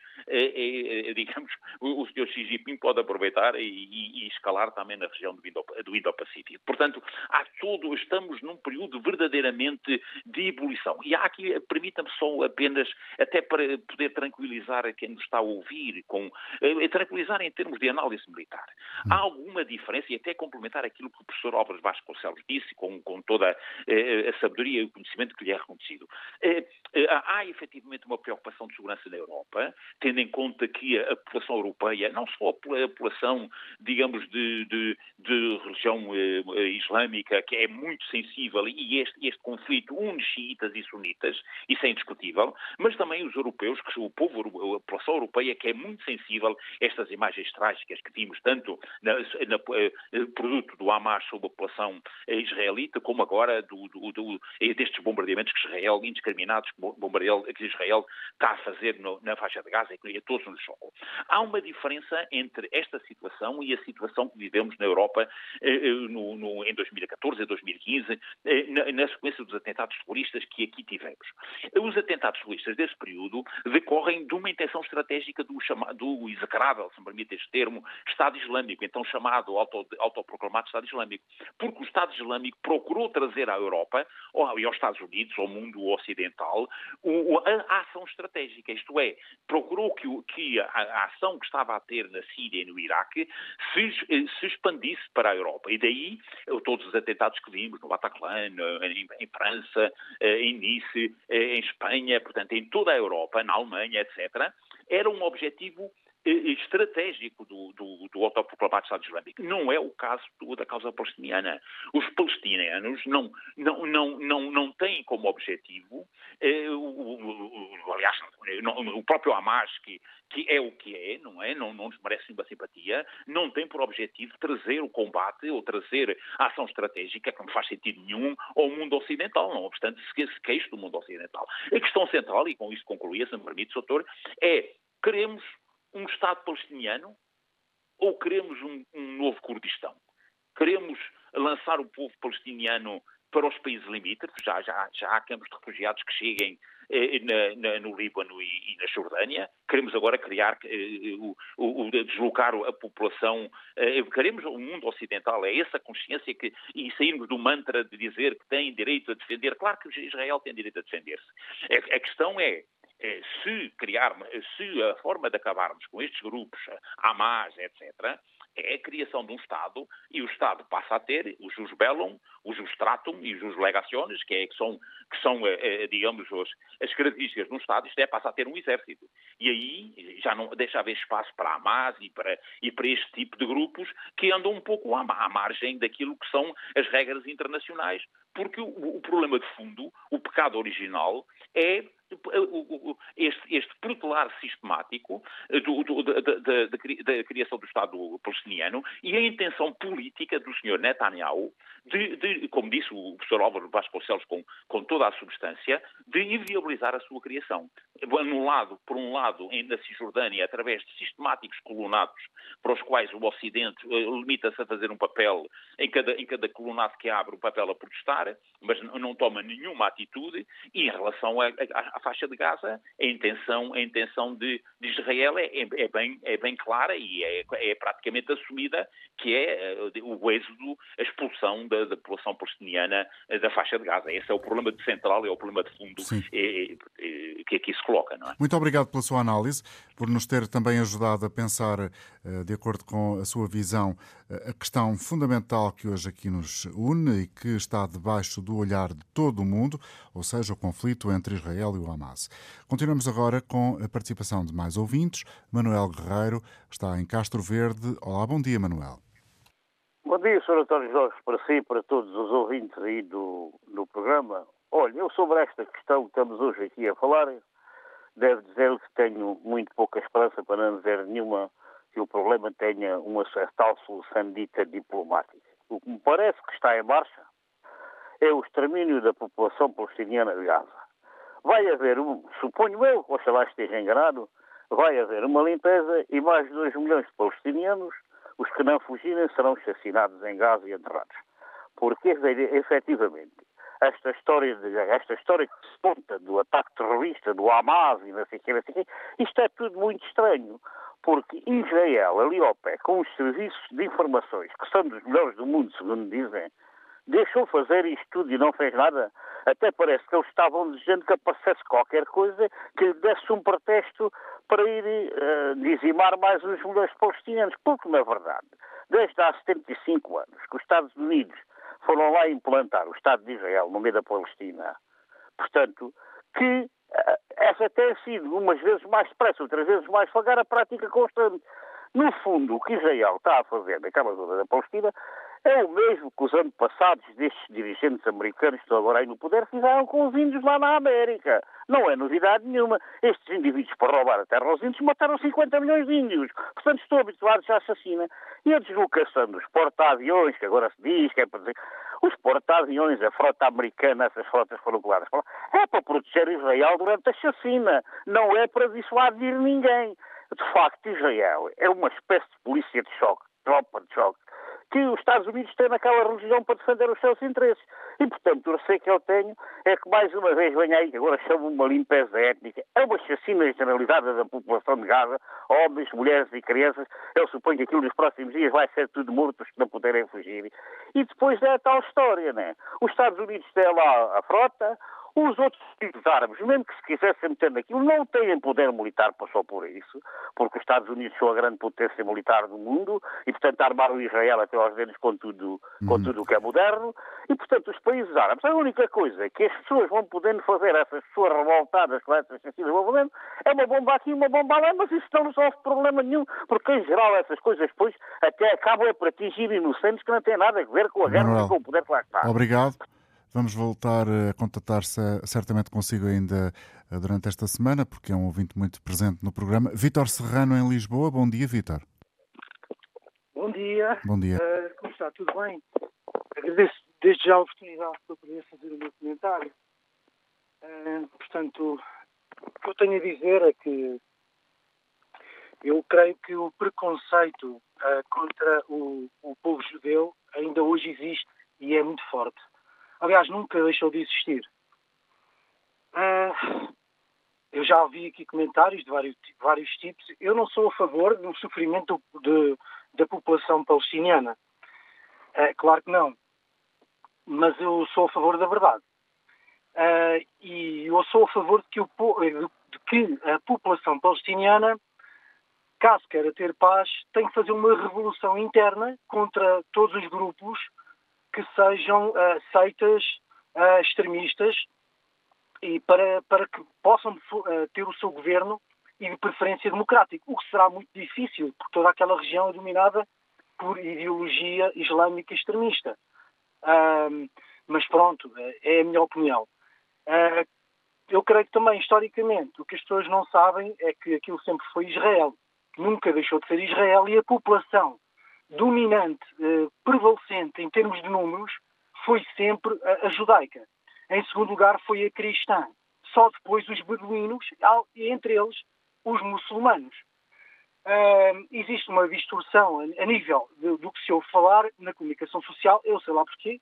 digamos, o, o Sr. Xi Jinping pode aproveitar e, e, escalar também na região do Indo-Pacífico. Portanto, há todo, estamos num período verdadeiramente de ebulição. E há aqui, permita-me só apenas, até para poder tranquilizar quem nos está a ouvir, com, tranquilizar em termos de análise militar. Há alguma diferença, e até complementar aquilo que o professor Álvares Vasconcelos disse, com, com toda eh, a sabedoria e o conhecimento que lhe é reconhecido. Eh, eh, há efetivamente uma preocupação de segurança na Europa, tendo em conta que a, população europeia, não só a população, digamos, de, de, de religião eh, islâmica, que é muito sensível, e este, este conflito une xiitas e sunitas, isso é indiscutível, mas também os europeus, que o povo, a população europeia, que é muito sensível a estas imagens trágicas que vimos tanto na, na eh, produto do Hamas sobre a população israelita, como agora do, do, do, eh, destes bombardeamentos que Israel, indiscriminados, que Israel está a fazer no, na faixa de Gaza e que todos nos chocam. Há uma diferença entre esta situação e a situação que vivemos na Europa eh, no, no, em 2014 e 2015, na, na, sequência dos atentados terroristas que aqui tivemos. Os atentados terroristas desse período decorrem de uma intenção estratégica do, chamado, do execrável, se me permite este termo, Estado Islâmico, então chamado Estado auto, autoproclamado Estado Islâmico. Porque o Estado Islâmico procurou trazer à Europa ou, e aos Estados Unidos, ao mundo ocidental, o, a, ação estratégica. Isto é, procurou que, que a, a, ação que estava a ter na Síria e no Iraque se, se expandisse para a Europa. E daí todos os atentados que vimos no Bataclan, em, em França, eh, em Nice, eh, em Espanha, portanto, em toda a Europa, na Alemanha, etc., era um objetivo estratégico do, do, do autoproclamado Estado Islâmico. Não é o caso do, da causa palestiniana. Os palestinianos não, não, não, não, não têm como objetivo, eh, o, o, aliás, não, o próprio Hamas, que, que é o que é, não é? Não, não nos merece nenhuma simpatia, não tem por objetivo trazer o combate ou trazer a ação estratégica, que não faz sentido nenhum, ao mundo ocidental, não obstante se queixe do mundo ocidental. A questão central, e com isso concluía, se me permite, doutor, é queremos um Estado palestiniano ou queremos um, um novo Kurdistão? Queremos lançar o povo palestiniano para os países limítrofes, já, já, já há campos de refugiados que cheguem eh, na, na, no Líbano e, e, na Jordânia. Queremos agora criar, eh, o, o, deslocar a população, eh, queremos o mundo ocidental, é essa consciência que, e sairmos do mantra de dizer que tem direito a defender. Claro que Israel tem direito a defender-se. A, a questão é, se criarmos, se a forma de acabarmos com estes grupos, Hamas, etc., é a criação de um Estado e o Estado passa a ter os jus bellum, os jus stratum e os jus legaciones, que, é, que são, que são eh, eh, digamos, os, as características de um Estado, isto é, passa a ter um exército. E aí já não deixa haver espaço para Hamas e para, e para este tipo de grupos que andam um pouco à, à margem daquilo que são as regras internacionais, porque o, o problema de fundo, o pecado original, é este, este protelar sistemático eh, do, do, da, da, da, criação do Estado palestiniano e a intenção política do Sr. Netanyahu de, de, como disse o professor Álvaro Vasconcelos com, com toda a substância, de inviabilizar a sua criação. Anulado, por um lado, na Cisjordânia, através de sistemáticos colonatos para os quais o Ocidente eh, limita-se a fazer um papel em cada, em cada colunado que abre, um papel a protestar, mas não toma nenhuma atitude, e em relação à faixa de Gaza, a intenção, a intenção de, de Israel é, é, é, bem, é bem clara e é, é praticamente assumida, que é eh, o êxodo, a expulsão da, da população palestiniana eh, da faixa de Gaza. Esse é o problema de central, é o problema de fundo é, é, que aqui se coloca. Não é? Muito obrigado pela sua análise, por nos ter também ajudado a pensar, de acordo com a sua visão, a questão fundamental que hoje aqui nos une e que está debaixo do olhar de todo o mundo, ou seja, o conflito entre Israel e o Hamas. Continuamos agora com a participação de mais ouvintes. Manuel Guerreiro está em Castro Verde. Olá, bom dia, Manuel. Bom dia, Sr. António Jorge, para si e para todos os ouvintes aí do, do programa. Olha, eu sobre esta questão que estamos hoje aqui a falar, devo dizer que tenho muito pouca esperança, para não dizer nenhuma, que o problema tenha uma tal solução dita diplomática. O que me parece que está em marcha é o extermínio da população palestiniana de Gaza. Vai haver, um, suponho eu, oxalá esteja enganado, vai haver uma limpeza e mais de 2 milhões de palestinianos os que não fugirem serão assassinados em Gaza e enterrados. Porque, efetivamente, esta história, de, esta história que se conta do ataque terrorista, do Hamas e não sei o que, isto é tudo muito estranho. Porque Israel, ali ao pé, com os serviços de informações, que são dos melhores do mundo, segundo dizem, deixou fazer isto tudo e não fez nada. Até parece que eles estavam desejando que aparecesse qualquer coisa que lhe desse um pretexto para ir uh, dizimar mais os milhões palestinianos. Porque, na verdade, desde há 75 anos que os Estados Unidos foram lá implantar o Estado de Israel no meio da Palestina, portanto, que uh, essa tem sido umas vezes mais depressa, outras vezes mais devagar, a prática constante. No fundo, o que Israel está a fazer naquela zona da Palestina é o mesmo que os antepassados destes dirigentes americanos que estão agora aí no poder fizeram com os índios lá na América. Não é novidade nenhuma. Estes indivíduos, para roubar a terra aos índios, mataram 50 milhões de índios. Portanto, estão habituados à assassina. E a deslocação dos porta-aviões, que agora se diz, que é para dizer... Os porta-aviões, a frota americana, essas frotas foram coladas para lá, é para proteger Israel durante a chacina. Não é para dissuadir ninguém. De facto, Israel é uma espécie de polícia de choque, tropa de choque, que os Estados Unidos têm naquela região para defender os seus interesses. E, portanto, o receio que eu tenho é que, mais uma vez, venha aí, agora chama uma limpeza étnica, é uma chacina generalizada da população de Gaza, homens, mulheres e crianças. Eu suponho que aquilo nos próximos dias vai ser tudo mortos que não puderem fugir. E depois é a tal história, né? Os Estados Unidos têm lá a frota, os outros países árabes, mesmo que se quisessem meter naquilo, não têm poder militar só por isso, porque os Estados Unidos são a grande potência militar do mundo e, portanto, armaram Israel até aos dedos com tudo, com uhum. tudo o que é moderno. E, portanto, os países árabes, a única coisa que as pessoas vão podendo fazer, essas pessoas revoltadas com essas sensidas vão fazendo, é uma bomba aqui uma bomba lá, mas isso não resolve problema nenhum, porque, em geral, essas coisas depois até acabam para atingir inocentes que não têm nada a ver com a guerra e com o poder que lá está. Obrigado. Vamos voltar a contatar-se certamente consigo ainda eh, durante esta semana, porque é um ouvinte muito presente no programa. Vítor Serrano, em Lisboa. Bom dia, Vítor. Bom dia. Bom dia. Uh, como está? Tudo bem? Agradeço desde já a oportunidade para poder fazer o meu comentário. Uh, portanto, o que eu tenho a dizer é que eu creio que o preconceito uh, contra o, o povo judeu ainda hoje existe e é muito forte. Aliás, nunca deixou de existir. Uh, eu já ouvi aqui comentários de vários, vários tipos. Eu não sou a favor do sofrimento de, da população palestiniana. Uh, claro que não. Mas eu sou a favor da verdade. Uh, e eu sou a favor de que, o, de que a população palestiniana caso queira ter paz, tem que fazer uma revolução interna contra todos os grupos que sejam uh, seitas uh, extremistas e para, para que possam uh, ter o seu governo e de preferência democrático, o que será muito difícil, porque toda aquela região é dominada por ideologia islâmica extremista. mas pronto, é a minha opinião. eu creio que também, historicamente, o que as pessoas não sabem é que aquilo sempre foi Israel nunca deixou de ser Israel e a população dominante, eh, prevalecente em termos de números, foi sempre a, judaica. Em segundo lugar, foi a cristã. Só depois os beduínos e, entre eles, os muçulmanos. Uh, existe uma distorção a, a nível de, do que se ouve falar na comunicação social, eu sei lá porquê,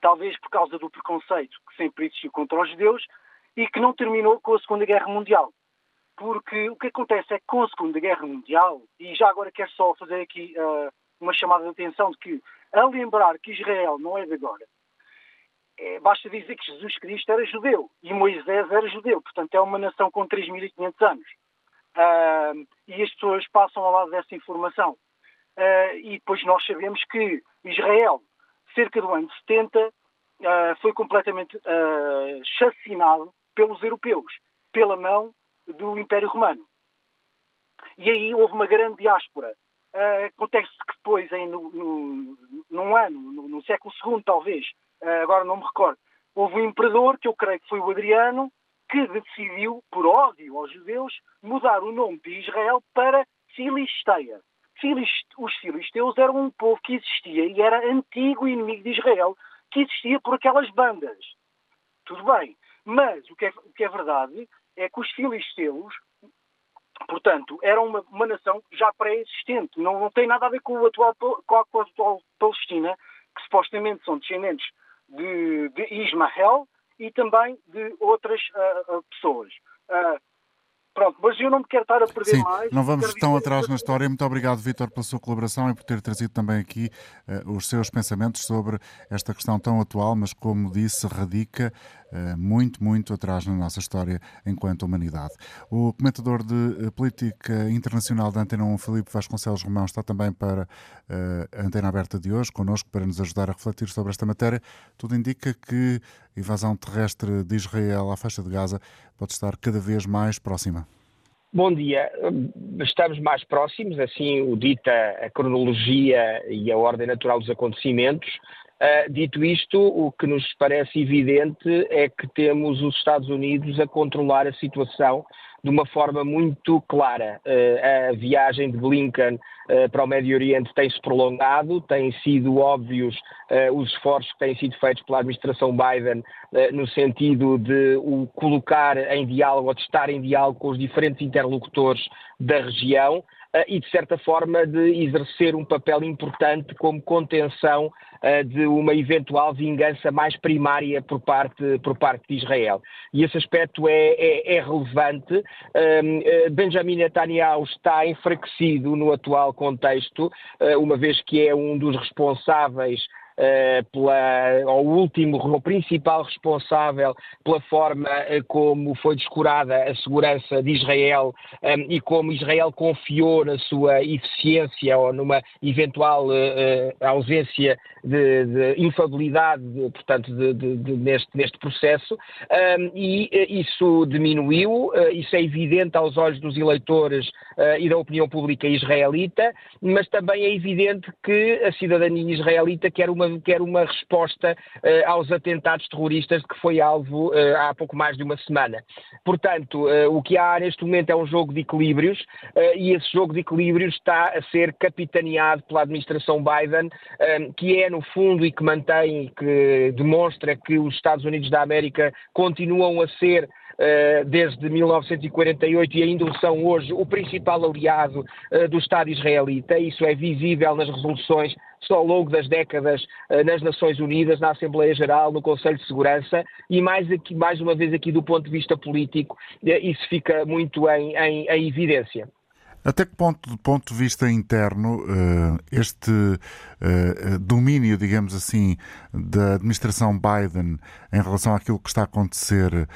talvez por causa do preconceito que sempre existiu contra os judeus e que não terminou com a Segunda Guerra Mundial porque o que acontece é que com a Segunda Guerra Mundial, e já agora quero só fazer aqui uh, uma chamada de atenção de que, a lembrar que Israel não é de agora, é, basta dizer que Jesus Cristo era judeu e Moisés era judeu, portanto é uma nação com 3.500 anos. Uh, e as pessoas passam ao lado dessa informação. Uh, e depois nós sabemos que Israel, cerca do ano 70, foi completamente chacinado pelos europeus, pela mão do Império Romano. E aí houve uma grande diáspora. Uh, acontece que depois, em, no, no, num ano, no, no, século II talvez, uh, agora não me recordo, houve um imperador, que eu creio que foi o Adriano, que decidiu, por ódio aos judeus, mudar o nome de Israel para Filisteia. Filist, os filisteus eram um povo que existia e era antigo inimigo de Israel, que existia por aquelas bandas. Tudo bem. Mas o que é, o que é verdade é que os filisteus, portanto, eram uma, uma nação já pré-existente. Não, não, tem nada a ver com, o atual, com, a, atual Palestina, que supostamente são descendentes de, de Ismael e também de outras uh, pessoas. Uh, Pronto, mas eu não me quero estar a perder Sim, mais. Não vamos tão atrás na história. Muito obrigado, Vítor, pela sua colaboração e por ter trazido também aqui uh, os seus pensamentos sobre esta questão tão atual, mas como disse, radica uh, muito, muito atrás na nossa história enquanto humanidade. O comentador de uh, política internacional da Antena 1, Filipe Vasconcelos Romão, está também para a Antena Aberta de hoje, connosco, para nos ajudar a refletir sobre esta matéria. Tudo indica que invasão terrestre de Israel à faixa de Gaza pode estar cada vez mais próxima. Bom dia. Estamos mais próximos, assim o dita a cronologia e a ordem natural dos acontecimentos. Uh, dito isto, o que nos parece evidente é que temos os Estados Unidos a controlar a situação de uma forma muito clara. Uh, a viagem de Blinken uh, para o Médio Oriente tem-se prolongado, têm sido óbvios uh, os esforços que têm sido feitos pela administração Biden no sentido de o colocar em diálogo ou de estar em diálogo com os diferentes interlocutores da região. Eh, e, de certa forma, de exercer um papel importante como contenção eh, de uma eventual vingança mais primária por parte, por parte de Israel. E esse aspecto é, é, é relevante. Ehm, eh, Benjamin Netanyahu está enfraquecido no atual contexto, uma vez que é um dos responsáveis pela, ao último, o principal responsável pela forma uh, como foi descurada a segurança de Israel um, eh, e como Israel confiou na sua eficiência ou numa eventual uh, ausência de, de infabilidade, de, portanto, de, neste, neste processo, um, e isso diminuiu, isso é evidente aos olhos dos eleitores e da opinião pública israelita, mas também é evidente que a cidadania israelita quer uma quer uma resposta uh, aos atentados terroristas de que foi alvo uh, há pouco mais de uma semana. Portanto, uh, o que há neste momento é um jogo de equilíbrios e esse jogo de equilíbrios está a ser capitaneado pela administração Biden, que é no fundo e que mantém, que demonstra que os Estados Unidos da América continuam a ser eh, desde 1948 e ainda são hoje o principal aliado eh, do Estado israelita. Isso é visível nas resoluções ao longo das décadas nas Nações Unidas, na Assembleia Geral, no Conselho de Segurança e mais, aqui, mais uma vez aqui do ponto de vista político, isso fica muito em, em, em evidência. Até que ponto, do ponto de vista interno, este domínio, digamos assim, da administração Biden em relação àquilo que está a acontecer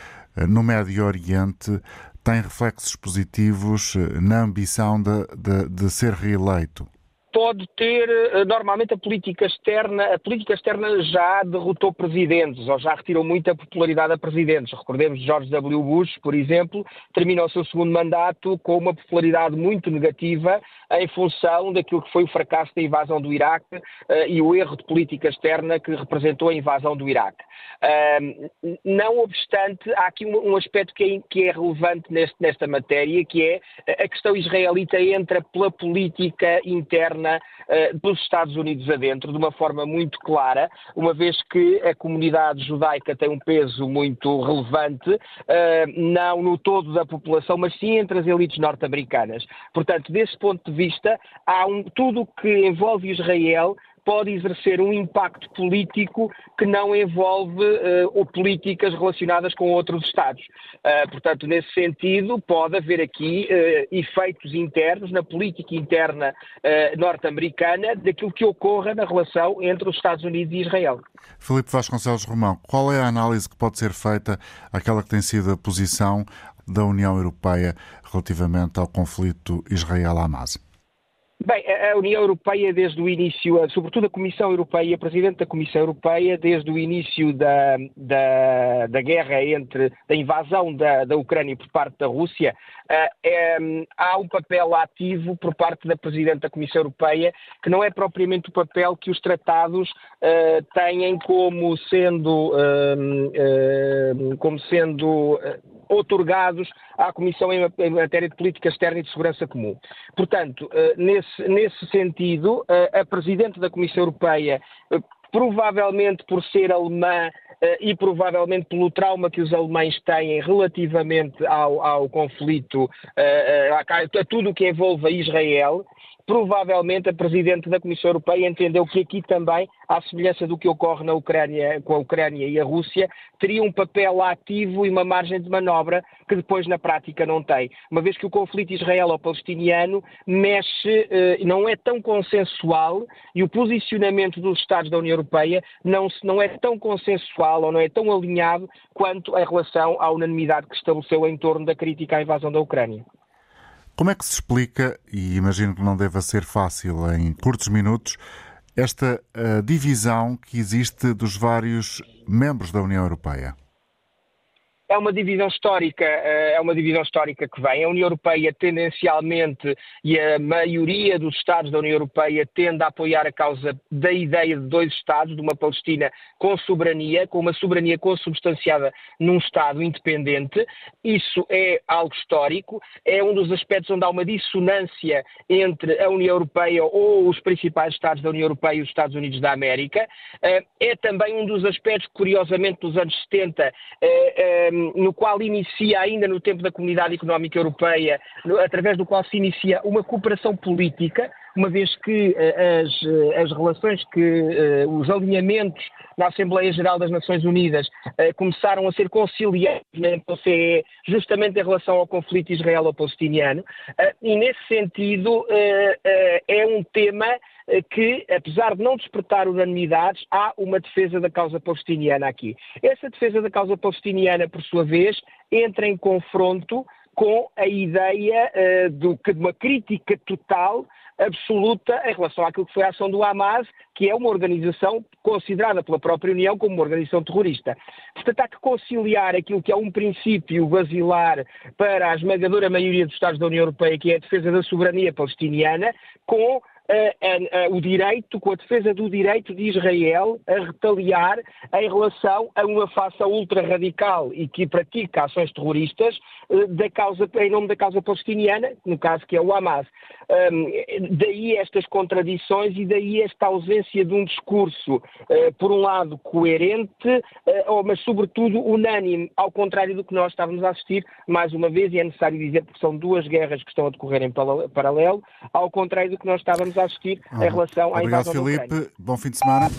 no Médio Oriente tem reflexos positivos eh, na ambição de, de, de ser reeleito? pode ter, eh, normalmente a política externa, a política externa já derrotou presidentes, ou já retirou muita popularidade a presidentes. Recordemos George W. Bush, por exemplo, termina o seu segundo mandato com uma popularidade muito negativa em função daquilo que foi o fracasso da invasão do Iraque uh, e o erro de política externa que representou a invasão do Iraque. Uh, não obstante, há aqui um, um aspecto que é, que é relevante neste, nesta matéria, que é a questão israelita entra pela política interna uh, dos Estados Unidos adentro, de uma forma muito clara, uma vez que a comunidade judaica tem um peso muito relevante, não no todo da população, mas sim entre as elites norte-americanas. Portanto, desse ponto de vista, há um, tudo o que envolve Israel pode exercer um impacto político que não envolve uh, políticas relacionadas com outros Estados. Uh, portanto, nesse sentido, pode haver aqui uh, efeitos internos na política interna norte-americana daquilo que ocorra na relação entre os Estados Unidos e Israel. Filipe Vasconcelos Romão, qual é a análise que pode ser feita àquela que tem sido a posição da União Europeia relativamente ao conflito Israel-Hamas? Bem, a União Europeia, desde o início, sobretudo a Comissão Europeia, a Presidente da Comissão Europeia, desde o início da, da, da guerra entre, da invasão da, da Ucrânia por parte da Rússia, é, há um papel ativo por parte da Presidente da Comissão Europeia, que não é propriamente o papel que os tratados uh, têm como sendo, uh, como sendo otorgados à Comissão em matéria de política externa e de segurança comum. Portanto, eh, nesse, nesse sentido, eh, a Presidente da Comissão Europeia, eh, provavelmente por ser alemã e provavelmente pelo trauma que os alemães têm relativamente ao, ao conflito, a, a tudo o que envolve Israel, provavelmente a Presidente da Comissão Europeia entendeu que aqui também, à semelhança do que ocorre na Ucrânia, com a Ucrânia e a Rússia, teria um papel ativo e uma margem de manobra que depois na prática não tem. Uma vez que o conflito israelo-palestiniano mexe, eh, não é tão consensual e o posicionamento dos Estados da União Europeia não, não é tão consensual ou não é tão alinhado quanto em relação à unanimidade que estabeleceu em torno da crítica à invasão da Ucrânia. Como é que se explica, e imagino que não deva ser fácil em curtos minutos, esta uh, divisão que existe dos vários membros da União Europeia? É uma divisão histórica, eh, é uma divisão histórica que vem. A União Europeia tendencialmente e a maioria dos Estados da União Europeia tende a apoiar a causa da ideia de dois Estados, de uma Palestina com soberania, com uma soberania consubstanciada num Estado independente. Isso é algo histórico, é um dos aspectos onde há uma dissonância entre a União Europeia ou os principais Estados da União Europeia e os Estados Unidos da América. Eh, é também um dos aspectos, curiosamente, dos anos 70, no qual inicia, ainda no tempo da Comunidade Económica Europeia, através do qual se inicia uma cooperação política, uma vez que eh, as, eh, as relações, que eh, os alinhamentos na Assembleia Geral das Nações Unidas começaram a ser conciliados na OCE justamente em relação ao conflito israelo-palestiniano, e nesse sentido é um tema que, apesar de não despertar unanimidades, há uma defesa da causa palestiniana aqui. Essa defesa da causa palestiniana, por sua vez, entra em confronto com a ideia uh, de uma crítica total, absoluta, em relação àquilo que foi a ação do Hamas, que é uma organização considerada pela própria União como uma organização terrorista. Portanto, há que conciliar aquilo que é um princípio basilar para a esmagadora maioria dos Estados da União Europeia, que é a defesa da soberania palestiniana, com o direito, com a defesa do direito de Israel a retaliar em relação a uma faça ultra-radical e que pratica ações terroristas eh, da causa, em nome da causa palestiniana, no caso que é o Hamas. Um, daí estas contradições e daí esta ausência de um discurso, uh, por um lado, coerente, uh, mas sobretudo unânime, ao contrário do que nós estávamos a assistir, mais uma vez, e é necessário dizer que são duas guerras que estão a decorrer em paralelo, ao contrário do que nós estávamos a a assistir em relação à Obrigado, invasão Filipe. Bom fim de semana.